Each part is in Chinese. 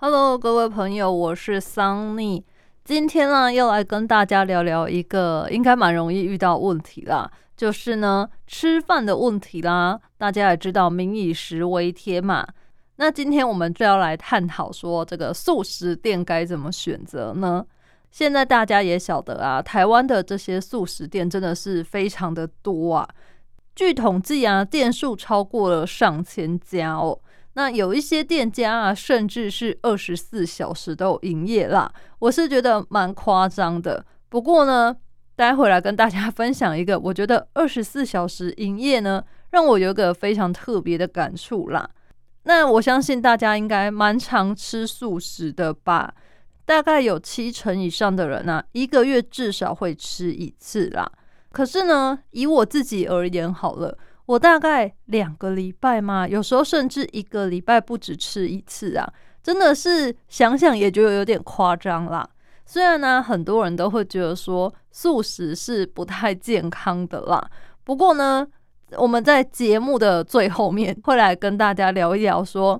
Hello，各位朋友，我是桑尼。今天呢，要来跟大家聊聊一个应该蛮容易遇到问题啦，就是呢吃饭的问题啦。大家也知道“民以食为天”嘛，那今天我们就要来探讨说，这个素食店该怎么选择呢？现在大家也晓得啊，台湾的这些素食店真的是非常的多啊。据统计啊，店数超过了上千家哦。那有一些店家啊，甚至是二十四小时都有营业啦，我是觉得蛮夸张的。不过呢，待会来跟大家分享一个，我觉得二十四小时营业呢，让我有个非常特别的感触啦。那我相信大家应该蛮常吃素食的吧？大概有七成以上的人呢，一个月至少会吃一次啦。可是呢，以我自己而言，好了。我大概两个礼拜嘛，有时候甚至一个礼拜不止吃一次啊，真的是想想也觉得有点夸张啦。虽然呢，很多人都会觉得说素食是不太健康的啦，不过呢，我们在节目的最后面会来跟大家聊一聊，说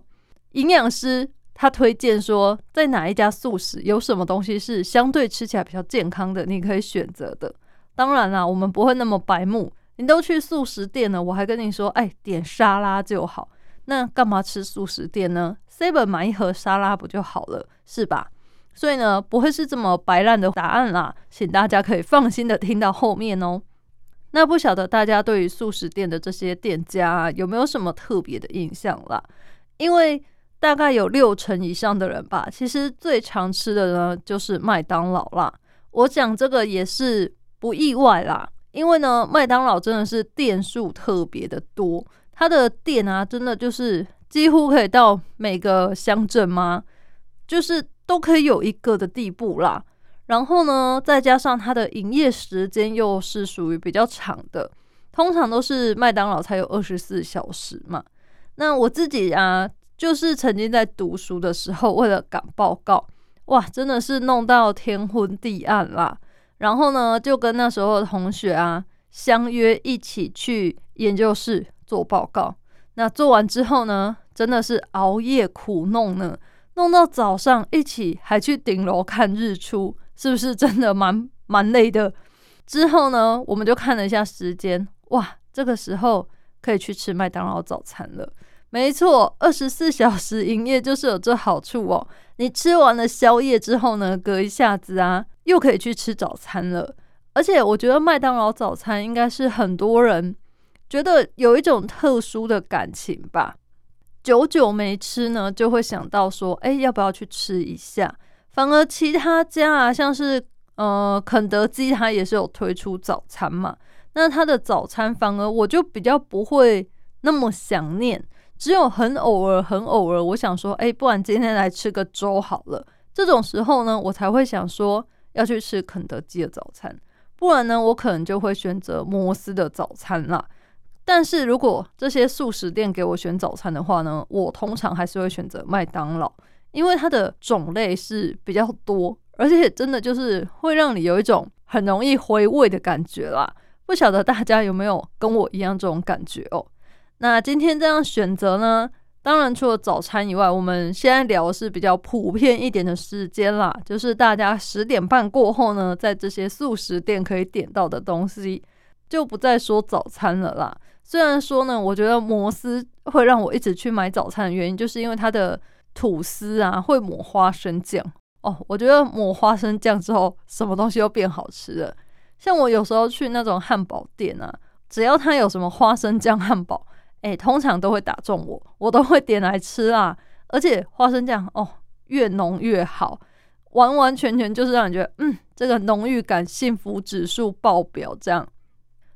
营养师他推荐说在哪一家素食有什么东西是相对吃起来比较健康的，你可以选择的。当然啦，我们不会那么白目。你都去素食店了，我还跟你说，哎，点沙拉就好。那干嘛吃素食店呢？seven 买一盒沙拉不就好了，是吧？所以呢，不会是这么白烂的答案啦，请大家可以放心的听到后面哦。那不晓得大家对于素食店的这些店家有没有什么特别的印象啦？因为大概有六成以上的人吧，其实最常吃的呢就是麦当劳啦。我讲这个也是不意外啦。因为呢，麦当劳真的是店数特别的多，它的店啊，真的就是几乎可以到每个乡镇吗？就是都可以有一个的地步啦。然后呢，再加上它的营业时间又是属于比较长的，通常都是麦当劳才有二十四小时嘛。那我自己啊，就是曾经在读书的时候，为了赶报告，哇，真的是弄到天昏地暗啦。然后呢，就跟那时候的同学啊相约一起去研究室做报告。那做完之后呢，真的是熬夜苦弄呢，弄到早上，一起还去顶楼看日出，是不是真的蛮蛮累的？之后呢，我们就看了一下时间，哇，这个时候可以去吃麦当劳早餐了。没错，二十四小时营业就是有这好处哦。你吃完了宵夜之后呢，隔一下子啊。又可以去吃早餐了，而且我觉得麦当劳早餐应该是很多人觉得有一种特殊的感情吧。久久没吃呢，就会想到说，哎，要不要去吃一下？反而其他家啊，像是呃肯德基，它也是有推出早餐嘛。那它的早餐反而我就比较不会那么想念，只有很偶尔、很偶尔，我想说，哎，不然今天来吃个粥好了。这种时候呢，我才会想说。要去吃肯德基的早餐，不然呢，我可能就会选择摩斯的早餐啦。但是如果这些素食店给我选早餐的话呢，我通常还是会选择麦当劳，因为它的种类是比较多，而且真的就是会让你有一种很容易回味的感觉啦。不晓得大家有没有跟我一样这种感觉哦？那今天这样选择呢？当然，除了早餐以外，我们现在聊的是比较普遍一点的时间啦，就是大家十点半过后呢，在这些素食店可以点到的东西，就不再说早餐了啦。虽然说呢，我觉得摩斯会让我一直去买早餐的原因，就是因为它的吐司啊会抹花生酱哦。我觉得抹花生酱之后，什么东西都变好吃了。像我有时候去那种汉堡店啊，只要它有什么花生酱汉堡。哎，通常都会打中我，我都会点来吃啊。而且花生酱哦，越浓越好，完完全全就是让你觉得，嗯，这个浓郁感、幸福指数爆表。这样，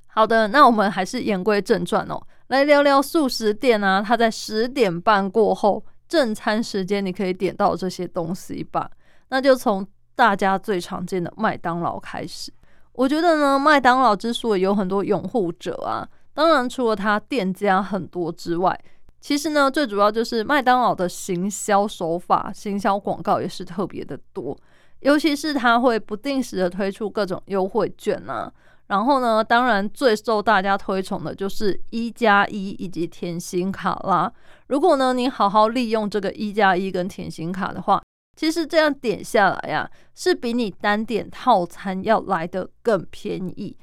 好的，那我们还是言归正传哦，来聊聊素食店啊。它在十点半过后正餐时间，你可以点到这些东西吧。那就从大家最常见的麦当劳开始。我觉得呢，麦当劳之所以有很多拥护者啊。当然，除了它店家很多之外，其实呢，最主要就是麦当劳的行销手法、行销广告也是特别的多。尤其是它会不定时的推出各种优惠券啊，然后呢，当然最受大家推崇的就是一加一以及甜心卡啦。如果呢，你好好利用这个一加一跟甜心卡的话，其实这样点下来呀，是比你单点套餐要来的更便宜，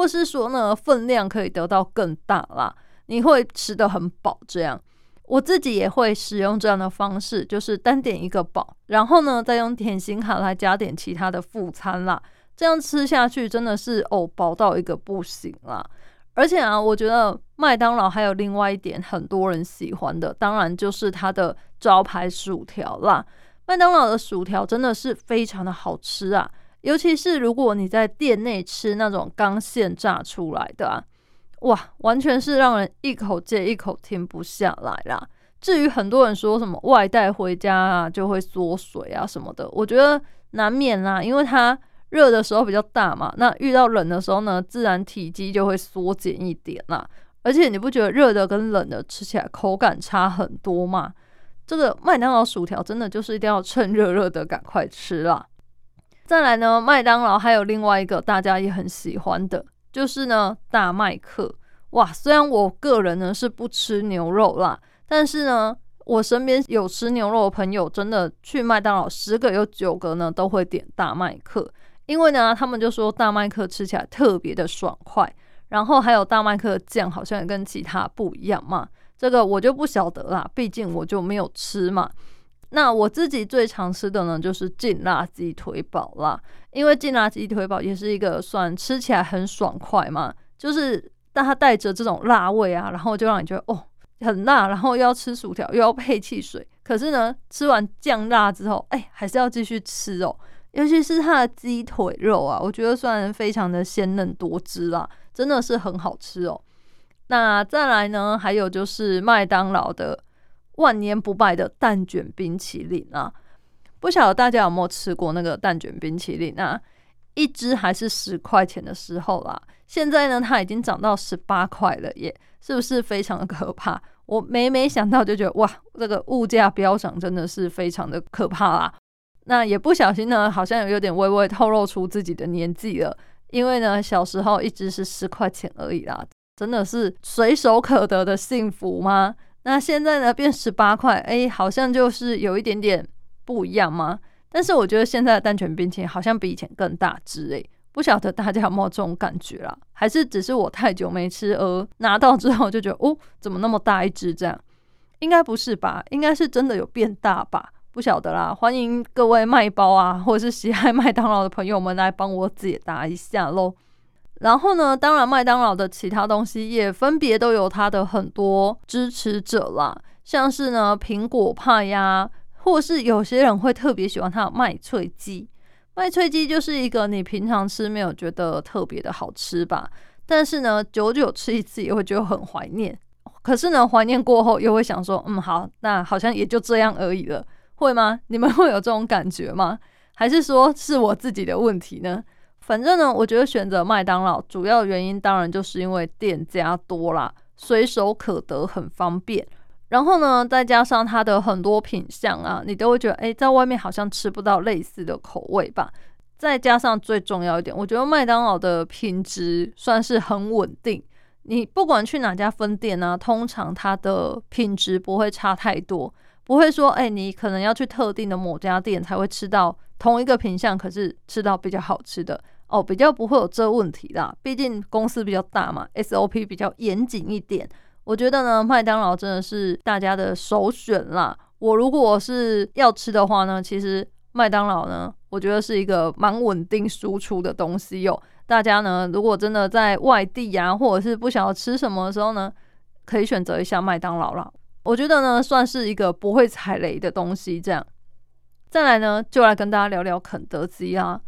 或是说呢，分量可以得到更大啦，你会吃得很饱。这样，我自己也会使用这样的方式，就是单点一个饱，然后呢，再用甜心卡来加点其他的副餐啦。这样吃下去真的是哦饱到一个不行啦！而且啊，我觉得麦当劳还有另外一点很多人喜欢的，当然就是它的招牌薯条啦。麦当劳的薯条真的是非常的好吃啊，尤其是如果你在店内吃那种刚现炸出来的啊，哇，完全是让人一口接一口停不下来啦。至于很多人说什么外带回家啊就会缩水啊什么的，我觉得难免啦，因为它。热的时候比较大嘛，那遇到冷的时候呢，自然体积就会缩减一点啦。而且你不觉得热的跟冷的吃起来口感差很多吗？这个麦当劳薯条真的就是一定要趁热热的赶快吃啦。再来呢，麦当劳还有另外一个大家也很喜欢的，就是呢大麦克。哇，虽然我个人呢是不吃牛肉啦，但是呢，我身边有吃牛肉的朋友，真的去麦当劳十个有九个呢都会点大麦克。因为呢，他们就说大麦克吃起来特别的爽快，然后还有大麦克酱好像也跟其他不一样嘛。这个我就不晓得啦，毕竟我就没有吃嘛。那我自己最常吃的呢，就是劲辣鸡腿堡啦。因为劲辣鸡腿堡也是一个算吃起来很爽快嘛，就是但它带着这种辣味啊，然后就让你觉得哦很辣，然后又要吃薯条又要配汽水，可是呢，吃完酱辣之后，哎，还是要继续吃哦。尤其是它的鸡腿肉啊，我觉得算非常的鲜嫩多汁啦，真的是很好吃哦。那再来呢，还有就是麦当劳的万年不败的蛋卷冰淇淋啊，不晓得大家有没有吃过那个蛋卷冰淇淋啊？一只还是十块钱的时候啦，现在呢它已经涨到十八块了耶，是不是非常的可怕？我每每想到就觉得哇，这个物价飙涨真的是非常的可怕啦。那也不小心呢，好像有点微微透露出自己的年纪了，因为呢，小时候一直是十块钱而已啦，真的是随手可得的幸福吗？那现在呢，变十八块，哎，好像就是有一点点不一样吗？但是我觉得现在的蛋卷冰淇淋好像比以前更大只，哎，不晓得大家有没有这种感觉啦？还是只是我太久没吃而拿到之后就觉得，哦，怎么那么大一只这样？应该不是吧？应该是真的有变大吧？不晓得啦，欢迎各位卖包啊，或者是喜爱麦当劳的朋友们来帮我解答一下喽。然后呢，当然麦当劳的其他东西也分别都有它的很多支持者啦，像是呢苹果派呀，或是有些人会特别喜欢它的麦脆鸡。麦脆鸡就是一个你平常吃没有觉得特别的好吃吧，但是呢久久吃一次也会觉得很怀念。可是呢怀念过后又会想说，嗯好，那好像也就这样而已了。会吗？你们会有这种感觉吗？还是说是我自己的问题呢？反正呢，我觉得选择麦当劳主要原因当然就是因为店家多啦，随手可得，很方便。然后呢，再加上它的很多品相啊，你都会觉得诶，在外面好像吃不到类似的口味吧。再加上最重要一点，我觉得麦当劳的品质算是很稳定。你不管去哪家分店呢，通常它的品质不会差太多。不会说，哎，你可能要去特定的某家店才会吃到同一个品相，可是吃到比较好吃的哦，比较不会有这问题啦。毕竟公司比较大嘛，SOP 比较严谨一点。我觉得呢，麦当劳真的是大家的首选啦。我如果是要吃的话呢，其实麦当劳呢，我觉得是一个蛮稳定输出的东西哟。大家呢，如果真的在外地呀，或者是不想要吃什么的时候呢，可以选择一下麦当劳啦。我觉得呢，算是一个不会踩雷的东西。这样，再来呢，就来跟大家聊聊肯德基啊。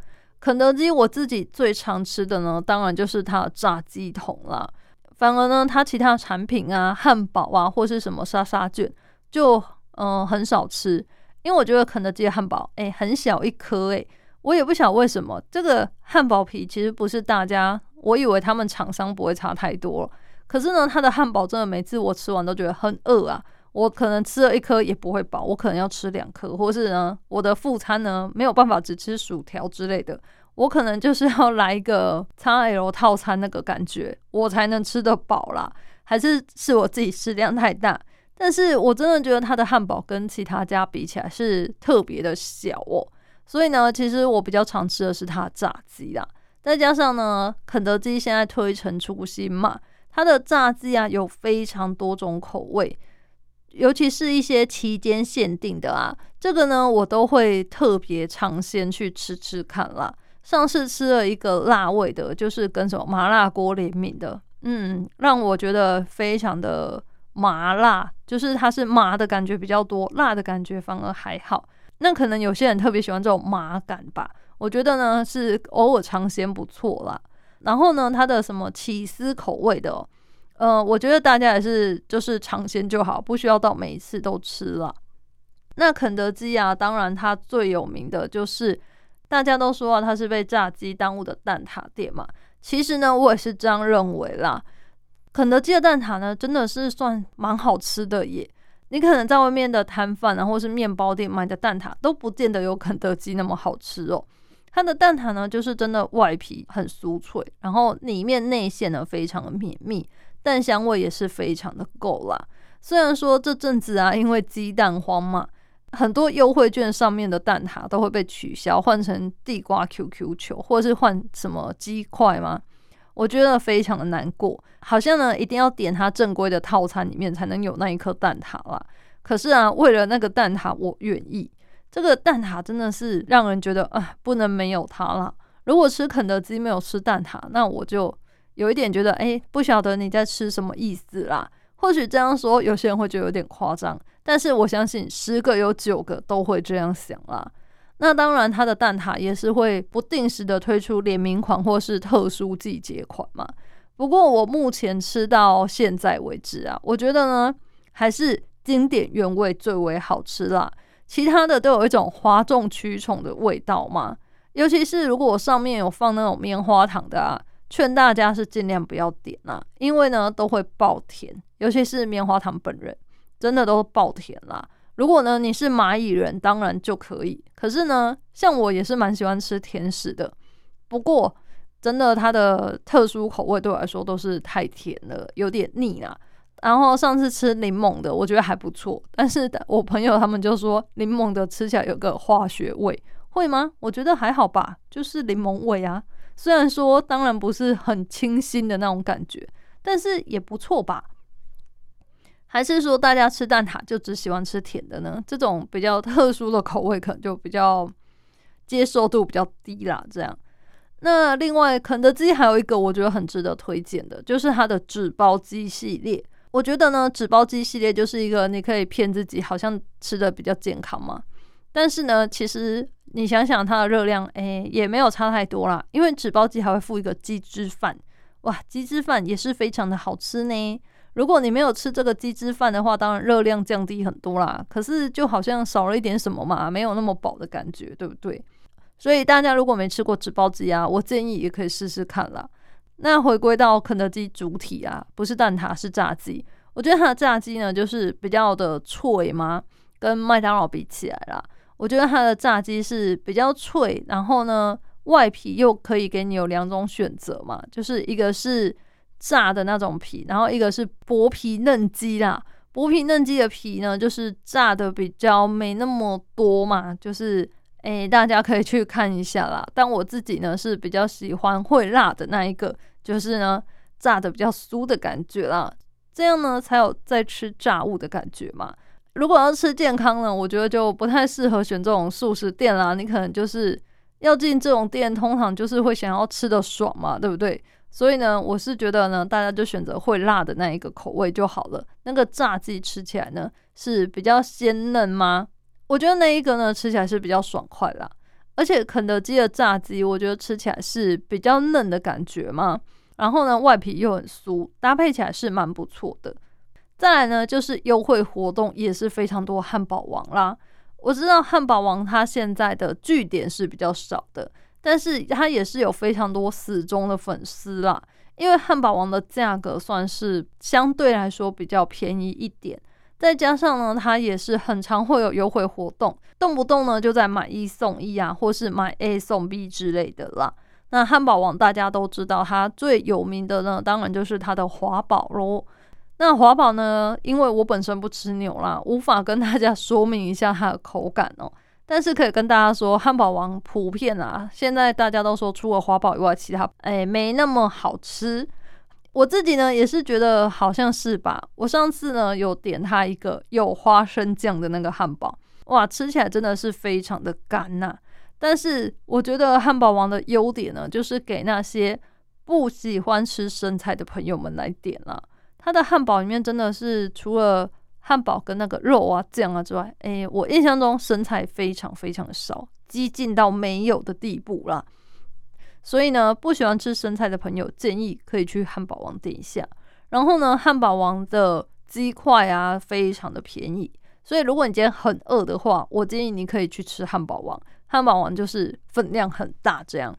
肯德基我自己最常吃的呢，当然就是它的炸鸡桶啦。反而呢，它其他产品啊，汉堡啊，或是什么沙沙卷，就嗯很少吃。因为我觉得肯德基的汉堡，哎，很小一颗，哎，我也不晓得为什么。这个汉堡皮其实不是大家，我以为他们厂商不会差太多。可是呢，它的汉堡真的每次我吃完都觉得很饿啊！我可能吃了一颗也不会饱，我可能要吃两颗，或是呢，我的副餐呢没有办法只吃薯条之类的。我可能就是要来一个 XL 套餐那个感觉，我才能吃得饱啦。还是是我自己食量太大？但是我真的觉得它的汉堡跟其他家比起来是特别的小哦。所以呢，其实我比较常吃的是它炸鸡啦。再加上呢，肯德基现在推陈出新嘛，它的炸鸡啊有非常多种口味。尤其是一些期间限定的啊，这个呢我都会特别尝鲜去吃吃看啦。上次吃了一个辣味的，就是跟什么麻辣锅联名的，嗯，让我觉得非常的麻辣，就是它是麻的感觉比较多，辣的感觉反而还好。那可能有些人特别喜欢这种麻感吧，我觉得呢是偶尔尝鲜不错啦。然后呢，它的什么起司口味的。呃，我觉得大家也是就是尝鲜就好，不需要到每一次都吃了。那肯德基啊，当然它最有名的就是大家都说啊，它是被炸鸡耽误的蛋挞店嘛。其实呢，我也是这样认为啦。肯德基的蛋挞呢，真的是算蛮好吃的耶。你可能在外面的摊贩啊，或是面包店买的蛋挞，都不见得有肯德基那么好吃哦。它的蛋挞呢，就是真的外皮很酥脆，然后里面内馅呢非常的绵密。蛋香味也是非常的够啦。虽然说这阵子啊，因为鸡蛋荒嘛，很多优惠券上面的蛋挞都会被取消，换成地瓜 QQ 球，或者是换什么鸡块吗？我觉得非常的难过。好像呢，一定要点它正规的套餐里面才能有那一颗蛋挞啦。可是啊，为了那个蛋挞，我愿意。这个蛋挞真的是让人觉得啊，不能没有它啦。如果吃肯德基没有吃蛋挞，那我就。有一点觉得，哎，不晓得你在吃什么意思啦。或许这样说，有些人会觉得有点夸张，但是我相信十个有九个都会这样想啦。那当然，它的蛋挞也是会不定时的推出联名款或是特殊季节款嘛。不过我目前吃到现在为止啊，我觉得呢，还是经典原味最为好吃啦。其他的都有一种哗众取宠的味道嘛。尤其是如果上面有放那种棉花糖的啊。劝大家是尽量不要点啦，因为呢都会爆甜，尤其是棉花糖本人真的都爆甜啦。如果呢你是蚂蚁人，当然就可以。可是呢，像我也是蛮喜欢吃甜食的，不过真的它的特殊口味对我来说都是太甜了，有点腻啦。然后上次吃柠檬的，我觉得还不错，但是我朋友他们就说柠檬的吃起来有个化学味，会吗？我觉得还好吧，就是柠檬味啊。虽然说当然不是很清新的那种感觉，但是也不错吧？还是说大家吃蛋挞就只喜欢吃甜的呢？这种比较特殊的口味可能就比较接受度比较低啦。这样，那另外肯德基还有一个我觉得很值得推荐的，就是它的纸包鸡系列。我觉得呢，纸包鸡系列就是一个你可以骗自己好像吃的比较健康嘛，但是呢，其实。你想想它的热量，哎，也没有差太多啦。因为纸包鸡还会附一个鸡汁饭，哇，鸡汁饭也是非常的好吃呢。如果你没有吃这个鸡汁饭的话，当然热量降低很多啦。可是就好像少了一点什么嘛，没有那么饱的感觉，对不对？所以大家如果没吃过纸包鸡啊，我建议也可以试试看啦。那回归到肯德基主体啊，不是蛋挞是炸鸡，我觉得它的炸鸡呢，就是比较的脆嘛，跟麦当劳比起来啦。我觉得它的炸鸡是比较脆，然后呢，外皮又可以给你有两种选择嘛，就是一个是炸的那种皮，然后一个是薄皮嫩鸡啦。薄皮嫩鸡的皮呢，就是炸的比较没那么多嘛，就是诶，大家可以去看一下啦。但我自己呢是比较喜欢会辣的那一个，就是呢炸的比较酥的感觉啦，这样呢才有在吃炸物的感觉嘛。如果要吃健康呢，我觉得就不太适合选这种素食店啦。你可能就是要进这种店，通常就是会想要吃的爽嘛，对不对？所以呢，我是觉得呢，大家就选择会辣的那一个口味就好了。那个炸鸡吃起来呢是比较鲜嫩吗？我觉得那一个呢吃起来是比较爽快啦。而且肯德基的炸鸡，我觉得吃起来是比较嫩的感觉嘛。然后呢，外皮又很酥，搭配起来是蛮不错的。再来呢，就是优惠活动也是非常多。汉堡王啦，我知道汉堡王它现在的据点是比较少的，但是它也是有非常多死忠的粉丝啦。因为汉堡王的价格算是相对来说比较便宜一点，再加上呢，它也是很常会有优惠活动，动不动呢就在买一送一啊，或是买 A 送 B 之类的啦。那汉堡王大家都知道，它最有名的呢，当然就是它的华堡喽。那华堡呢，因为我本身不吃牛啦，无法跟大家说明一下它的口感哦。但是可以跟大家说，汉堡王普遍啊，现在大家都说除了华堡以外，其他哎没那么好吃。我自己呢也是觉得好像是吧。我上次呢有点它一个有花生酱的那个汉堡，哇，吃起来真的是非常的干呐。但是我觉得汉堡王的优点呢，就是给那些不喜欢吃生菜的朋友们来点了。它的汉堡里面真的是除了汉堡跟那个肉啊酱啊之外，哎，我印象中生菜非常非常的少，激进到没有的地步啦。所以呢，不喜欢吃生菜的朋友建议可以去汉堡王点一下。然后呢，汉堡王的鸡块啊非常的便宜，所以如果你今天很饿的话，我建议你可以去吃汉堡王。汉堡王就是分量很大，这样。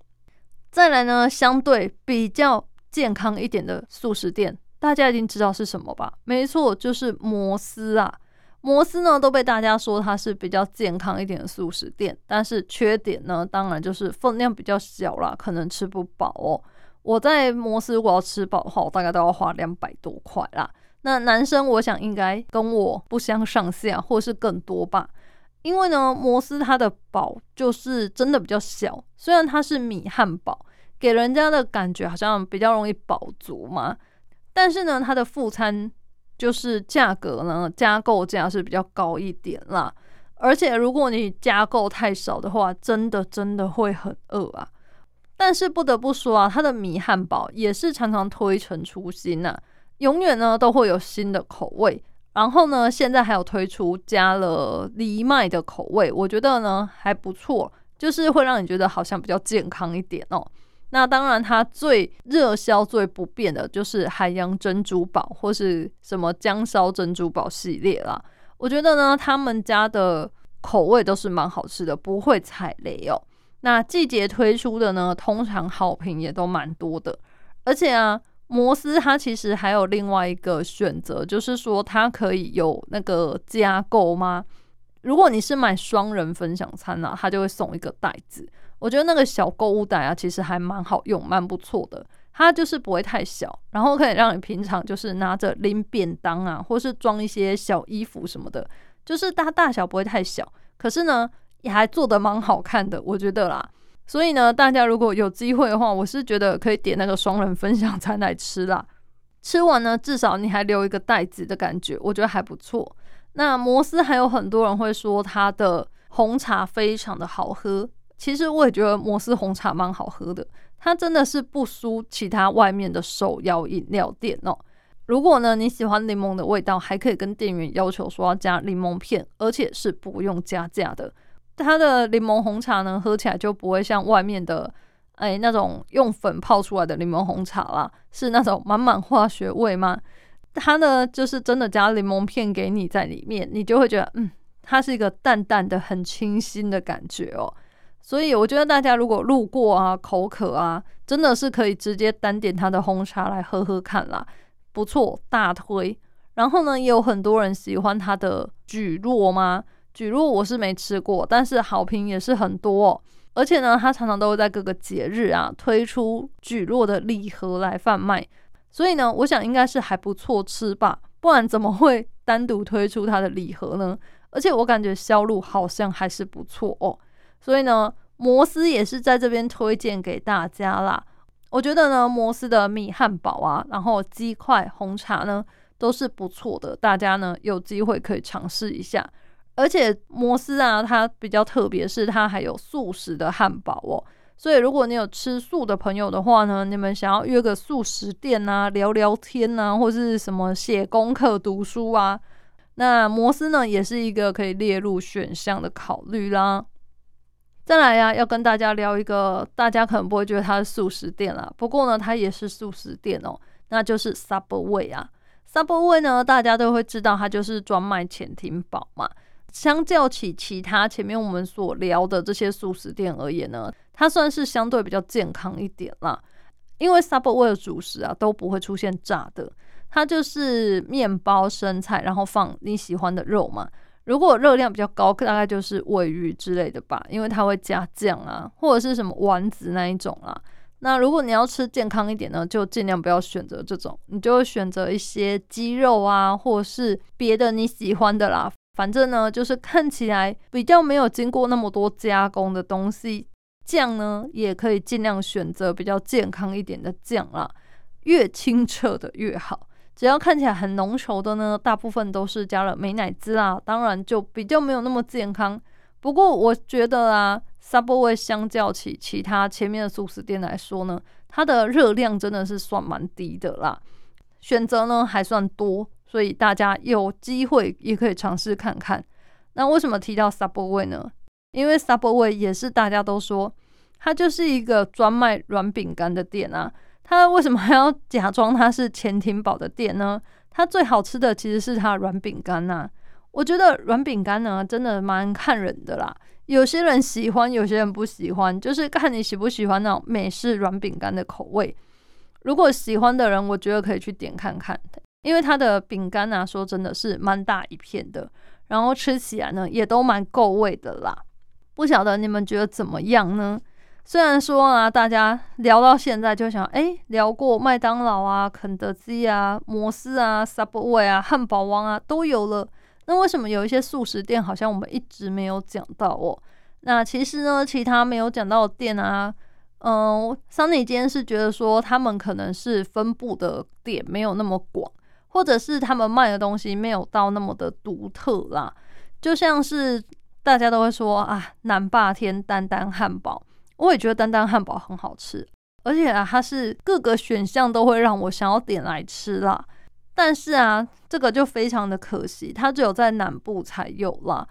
再来呢，相对比较健康一点的素食店，大家一定知道是什么吧？没错，就是摩斯啊。摩斯呢都被大家说它是比较健康一点的素食店，但是缺点呢，当然就是分量比较小啦，可能吃不饱哦。我在摩斯如果要吃饱的话，我大概都要花两百多块啦。那男生我想应该跟我不相上下，或是更多吧。因为呢，摩斯它的堡就是真的比较小，虽然它是米汉堡，给人家的感觉好像比较容易饱足嘛，但是呢，它的副餐就是价格呢加购价是比较高一点啦，而且如果你加购太少的话，真的真的会很饿啊。但是不得不说啊，它的米汉堡也是常常推陈出新呐，永远呢都会有新的口味。然后呢，现在还有推出加了藜麦的口味，我觉得呢还不错，就是会让你觉得好像比较健康一点哦。那当然，它最热销、最不变的就是海洋珍珠堡或是什么姜烧珍珠堡系列啦。我觉得呢，他们家的口味都是蛮好吃的，不会踩雷哦。那季节推出的呢，通常好评也都蛮多的，而且啊。摩斯它其实还有另外一个选择，就是说它可以有那个加购吗？如果你是买双人分享餐啊，它就会送一个袋子。我觉得那个小购物袋啊，其实还蛮好用，蛮不错的。它就是不会太小，然后可以让你平常就是拿着拎便当啊，或是装一些小衣服什么的，就是它大小不会太小，可是呢也还做的蛮好看的，我觉得啦。所以呢，大家如果有机会的话，我是觉得可以点那个双人分享餐来吃啦。吃完呢，至少你还留一个袋子的感觉，我觉得还不错。那摩斯还有很多人会说它的红茶非常的好喝，其实我也觉得摩斯红茶蛮好喝的，它真的是不输其他外面的手摇饮料店哦。如果呢你喜欢柠檬的味道，还可以跟店员要求说要加柠檬片，而且是不用加价的。它的柠檬红茶呢，喝起来就不会像外面的哎那种用粉泡出来的柠檬红茶啦，是那种满满化学味吗？它呢就是真的加柠檬片给你在里面，你就会觉得嗯，它是一个淡淡的、很清新的感觉哦。所以我觉得大家如果路过啊、口渴啊，真的是可以直接单点它的红茶来喝喝看啦，不错，大推。然后呢，也有很多人喜欢它的菊络吗？蒟蒻我是没吃过，但是好评也是很多，哦而且呢，它常常都会在各个节日啊推出蒟蒻的礼盒来贩卖，所以呢，我想应该是还不错吃吧，不然怎么会单独推出它的礼盒呢？而且我感觉销路好像还是不错哦，所以呢，摩斯也是在这边推荐给大家啦。我觉得呢，摩斯的米汉堡啊，然后鸡块、红茶呢都是不错的，大家呢有机会可以尝试一下。而且摩斯啊，它比较特别，是它还有素食的汉堡哦。所以如果你有吃素的朋友的话呢，你们想要约个素食店啊，聊聊天啊，或是什么写功课、读书啊，那摩斯呢也是一个可以列入选项的考虑啦。再来呀，要跟大家聊一个，大家可能不会觉得它是素食店啦，不过呢，它也是素食店哦，那就是 Subway 啊。Subway 呢，大家都会知道，它就是专卖潜艇堡嘛。相较起其他前面我们所聊的这些素食店而言呢，它算是相对比较健康一点啦。因为 Subway 的主食啊都不会出现炸的，它就是面包、生菜，然后放你喜欢的肉嘛。如果热量比较高，大概就是尾鱼之类的吧，因为它会加酱啊，或者是什么丸子那一种啦。那如果你要吃健康一点呢，就尽量不要选择这种，你就会选择一些鸡肉啊，或是别的你喜欢的啦。反正呢，就是看起来比较没有经过那么多加工的东西。酱呢，也可以尽量选择比较健康一点的酱啦，越清澈的越好。只要看起来很浓稠的呢，大部分都是加了美乃滋啦，当然就比较没有那么健康。不过我觉得啊，Subway 相较起其他前面的素食店来说呢，它的热量真的是算蛮低的啦，选择呢还算多，所以大家有机会也可以尝试看看。那为什么提到 Subway 呢？因为 Subway 也是大家都说，它就是一个专卖软饼干的店啊。它为什么还要假装它是潜艇堡的店呢？它最好吃的其实是它的软饼干呐。我觉得软饼干呢，真的蛮看人的啦。有些人喜欢，有些人不喜欢，就是看你喜不喜欢那种美式软饼干的口味。如果喜欢的人，我觉得可以去点看看，因为它的饼干啊，说真的是蛮大一片的，然后吃起来呢，也都蛮够味的啦。不晓得你们觉得怎么样呢？虽然说啊，大家聊到现在就想，哎，聊过麦当劳啊、肯德基啊、摩斯啊、Subway 啊、汉堡王啊都有了，那为什么有一些素食店好像我们一直没有讲到哦？那其实呢，其他没有讲到的店啊，嗯，桑尼今天是觉得说他们可能是分布的点没有那么广，或者是他们卖的东西没有到那么的独特啦，就像是。大家都会说啊，南霸天丹丹汉堡，我也觉得丹丹汉堡很好吃，而且啊，它是各个选项都会让我想要点来吃啦。但是啊，这个就非常的可惜，它只有在南部才有啦。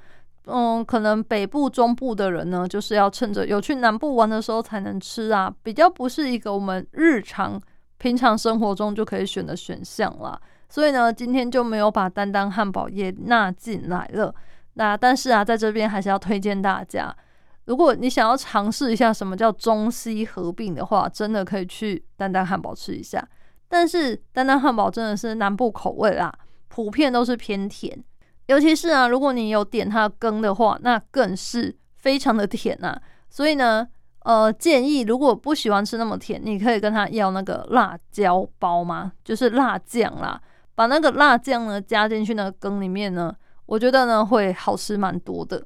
嗯，可能北部、中部的人呢，就是要趁着有去南部玩的时候才能吃啊，比较不是一个我们日常平常生活中就可以选的选项啦。所以呢，今天就没有把丹丹汉堡也纳进来了。那但是啊，在这边还是要推荐大家，如果你想要尝试一下什么叫中西合并的话，真的可以去丹丹汉堡吃一下。但是丹丹汉堡真的是南部口味啦，普遍都是偏甜，尤其是啊，如果你有点它的羹的话，那更是非常的甜呐。所以呢，呃，建议如果不喜欢吃那么甜，你可以跟他要那个辣椒包嘛，就是辣酱啦，把那个辣酱呢加进去那个羹里面呢。我觉得呢会好吃蛮多的，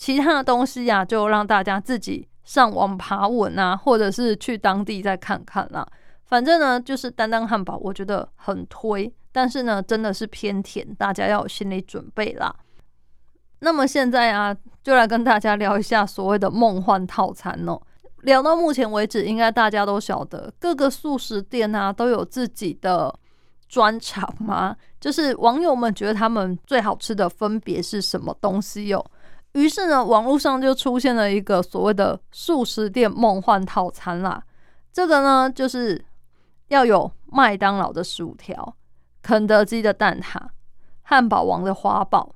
其他的东西呀就让大家自己上网爬文啊，或者是去当地再看看啦。反正呢就是丹丹汉堡，我觉得很推，但是呢真的是偏甜，大家要有心理准备啦。那么现在啊，就来跟大家聊一下所谓的梦幻套餐哦。聊到目前为止，应该大家都晓得，各个素食店啊都有自己的。专场吗？就是网友们觉得他们最好吃的分别是什么东西哟？于是呢，网络上就出现了一个所谓的素食店梦幻套餐啦。这个呢，就是要有麦当劳的薯条、肯德基的蛋挞、汉堡王的花堡，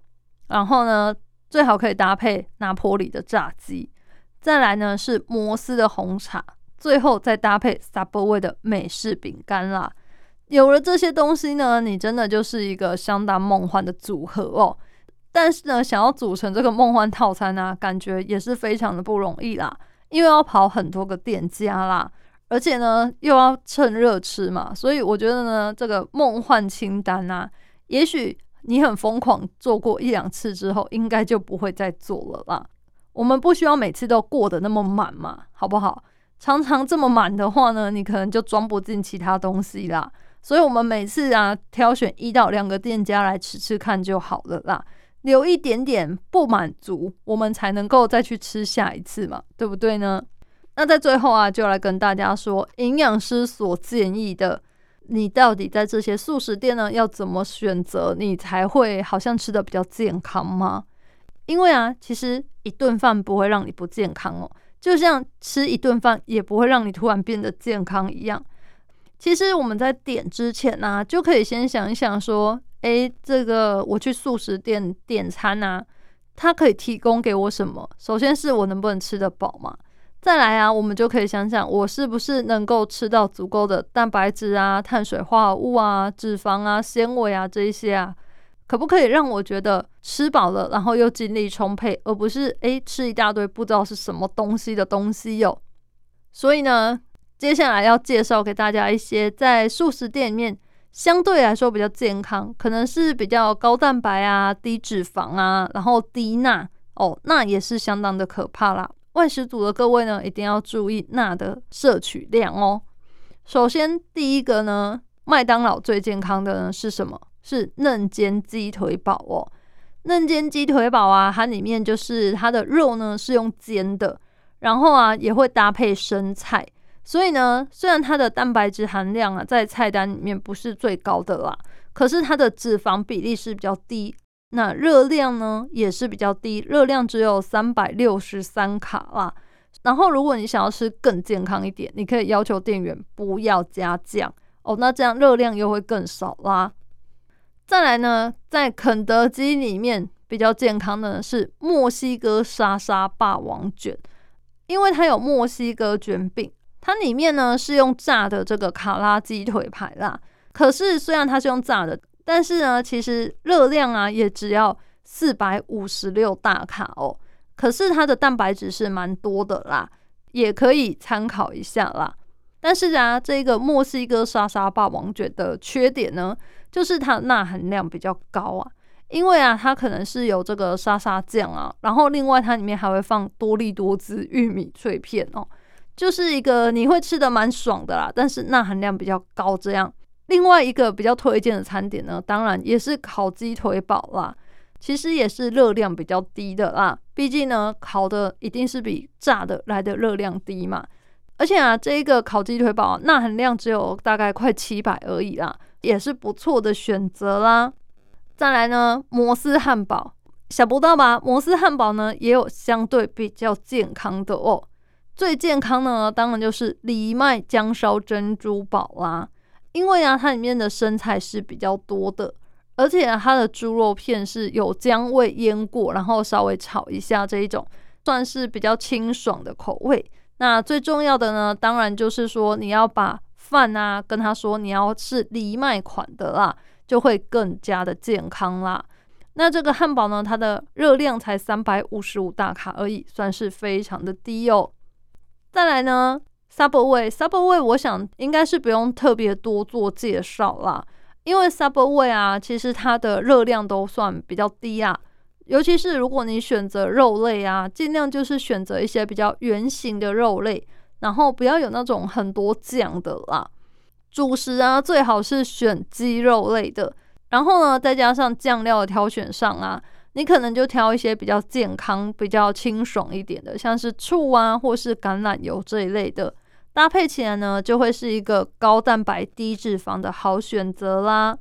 然后呢，最好可以搭配拿坡里的炸鸡，再来呢是摩斯的红茶，最后再搭配 Subway 的美式饼干啦。有了这些东西呢，你真的就是一个相当梦幻的组合哦。但是呢，想要组成这个梦幻套餐呢，感觉也是非常的不容易啦，因为要跑很多个店家啦，而且呢又要趁热吃嘛。所以我觉得呢，这个梦幻清单啊，也许你很疯狂做过一两次之后，应该就不会再做了啦。我们不需要每次都过得那么满嘛，好不好？常常这么满的话呢，你可能就装不进其他东西啦。所以，我们每次啊，挑选一到两个店家来吃吃看就好了啦，留一点点不满足，我们才能够再去吃下一次嘛，对不对呢？那在最后啊，就来跟大家说，营养师所建议的，你到底在这些素食店呢，要怎么选择，你才会好像吃的比较健康吗？因为啊，其实一顿饭不会让你不健康哦，就像吃一顿饭也不会让你突然变得健康一样。其实我们在点之前呢，就可以先想一想，说，诶，这个我去素食店点餐啊，它可以提供给我什么？首先是我能不能吃得饱嘛？再来啊，我们就可以想想，我是不是能够吃到足够的蛋白质啊、碳水化合物啊、脂肪啊、纤维啊这一些啊，可不可以让我觉得吃饱了，然后又精力充沛，而不是诶吃一大堆不知道是什么东西的东西哟？所以呢，接下来要介绍给大家一些在素食店里面相对来说比较健康，可能是比较高蛋白啊、低脂肪啊，然后低钠哦，那也是相当的可怕啦。外食组的各位呢，一定要注意钠的摄取量哦。首先，第一个呢，麦当劳最健康的呢是什么？是嫩煎鸡腿堡哦。嫩煎鸡腿堡啊，它里面就是它的肉呢是用煎的，然后啊也会搭配生菜，所以呢，虽然它的蛋白质含量啊在菜单里面不是最高的啦，可是它的脂肪比例是比较低。那热量呢也是比较低，热量只有三百六十三卡啦。然后如果你想要吃更健康一点，你可以要求店员不要加酱哦，那这样热量又会更少啦。再来呢，在肯德基里面比较健康的是墨西哥沙沙霸王卷，因为它有墨西哥卷饼，它里面呢是用炸的这个卡拉鸡腿排啦。可是虽然它是用炸的。但是呢，其实热量啊也只要四百五十六大卡哦，可是它的蛋白质是蛮多的啦，也可以参考一下啦。但是啊，这个墨西哥沙沙霸王卷的缺点呢，就是它的钠含量比较高啊，因为啊，它可能是有这个沙沙酱啊，然后另外它里面还会放多利多滋玉米脆片哦，就是一个你会吃的蛮爽的啦，但是钠含量比较高这样。另外一个比较推荐的餐点呢，当然也是烤鸡腿堡啦。其实也是热量比较低的啦，毕竟呢，烤的一定是比炸的来的热量低嘛。而且啊，这一个烤鸡腿堡钠含量只有大概快七百而已啦，也是不错的选择啦。再来呢，摩斯汉堡，想不到吧？摩斯汉堡呢也有相对比较健康的哦。最健康的呢，当然就是藜麦姜烧珍珠堡啦。因为啊，它里面的生菜是比较多的，而且它的猪肉片是有姜味腌过，然后稍微炒一下这一种，算是比较清爽的口味。那最重要的呢，当然就是说你要把饭啊跟他说你要是藜麦款的啦，就会更加的健康啦。那这个汉堡呢，它的热量才三百五十五大卡而已，算是非常的低哦。再来呢？Subway，Subway，我想应该是不用特别多做介绍啦，因为 Subway 啊，其实它的热量都算比较低啊，尤其是如果你选择肉类啊，尽量就是选择一些比较圆形的肉类，然后不要有那种很多酱的啦。主食啊，最好是选鸡肉类的，然后呢，再加上酱料的挑选上啊，你可能就挑一些比较健康、比较清爽一点的，像是醋啊，或是橄榄油这一类的。搭配起来呢，就会是一个高蛋白低脂肪的好选择啦。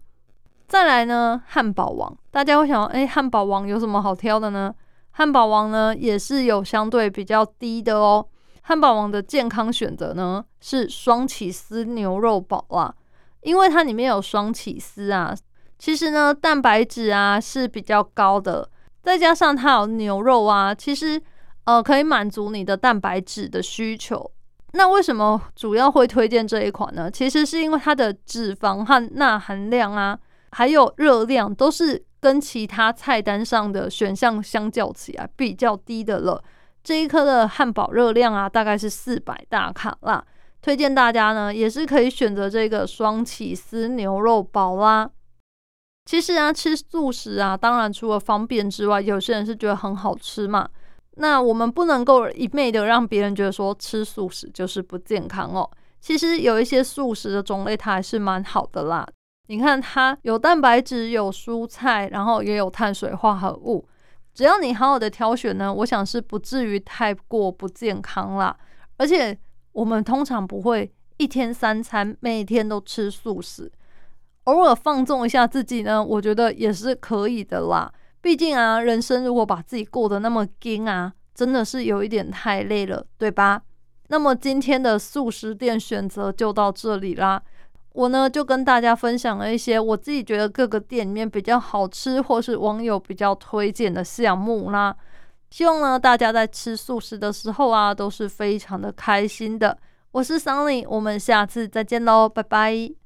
再来呢，汉堡王，大家会想，哎，汉堡王有什么好挑的呢？汉堡王呢，也是有相对比较低的哦。汉堡王的健康选择呢，是双起司牛肉堡啊，因为它里面有双起司啊，其实呢，蛋白质啊是比较高的，再加上它有牛肉啊，其实呃可以满足你的蛋白质的需求。那为什么主要会推荐这一款呢？其实是因为它的脂肪和钠含量啊，还有热量都是跟其他菜单上的选项相较起来比较低的了。这一颗的汉堡热量啊，大概是四百大卡啦。推荐大家呢，也是可以选择这个双起司牛肉堡啦。其实啊，吃素食啊，当然除了方便之外，有些人是觉得很好吃嘛。那我们不能够一昧的让别人觉得说吃素食就是不健康哦。其实有一些素食的种类，它还是蛮好的啦。你看，它有蛋白质，有蔬菜，然后也有碳水化合物。只要你好好的挑选呢，我想是不至于太过不健康啦。而且我们通常不会一天三餐每天都吃素食，偶尔放纵一下自己呢，我觉得也是可以的啦。毕竟啊，人生如果把自己过得那么紧啊，真的是有一点太累了，对吧？那么今天的素食店选择就到这里啦。我呢就跟大家分享了一些我自己觉得各个店里面比较好吃，或是网友比较推荐的项目啦。希望呢大家在吃素食的时候啊，都是非常的开心的。我是 Sunny，我们下次再见喽，拜拜。